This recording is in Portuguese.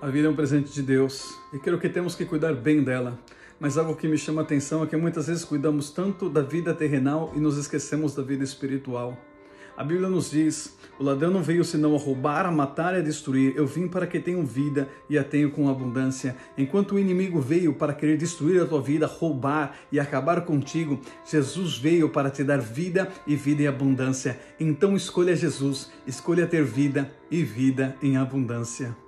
A vida é um presente de Deus e creio que temos que cuidar bem dela. Mas algo que me chama a atenção é que muitas vezes cuidamos tanto da vida terrenal e nos esquecemos da vida espiritual. A Bíblia nos diz: o ladrão não veio senão a roubar, a matar e a destruir. Eu vim para que tenham vida e a tenham com abundância. Enquanto o inimigo veio para querer destruir a tua vida, roubar e acabar contigo, Jesus veio para te dar vida e vida em abundância. Então escolha Jesus, escolha ter vida e vida em abundância.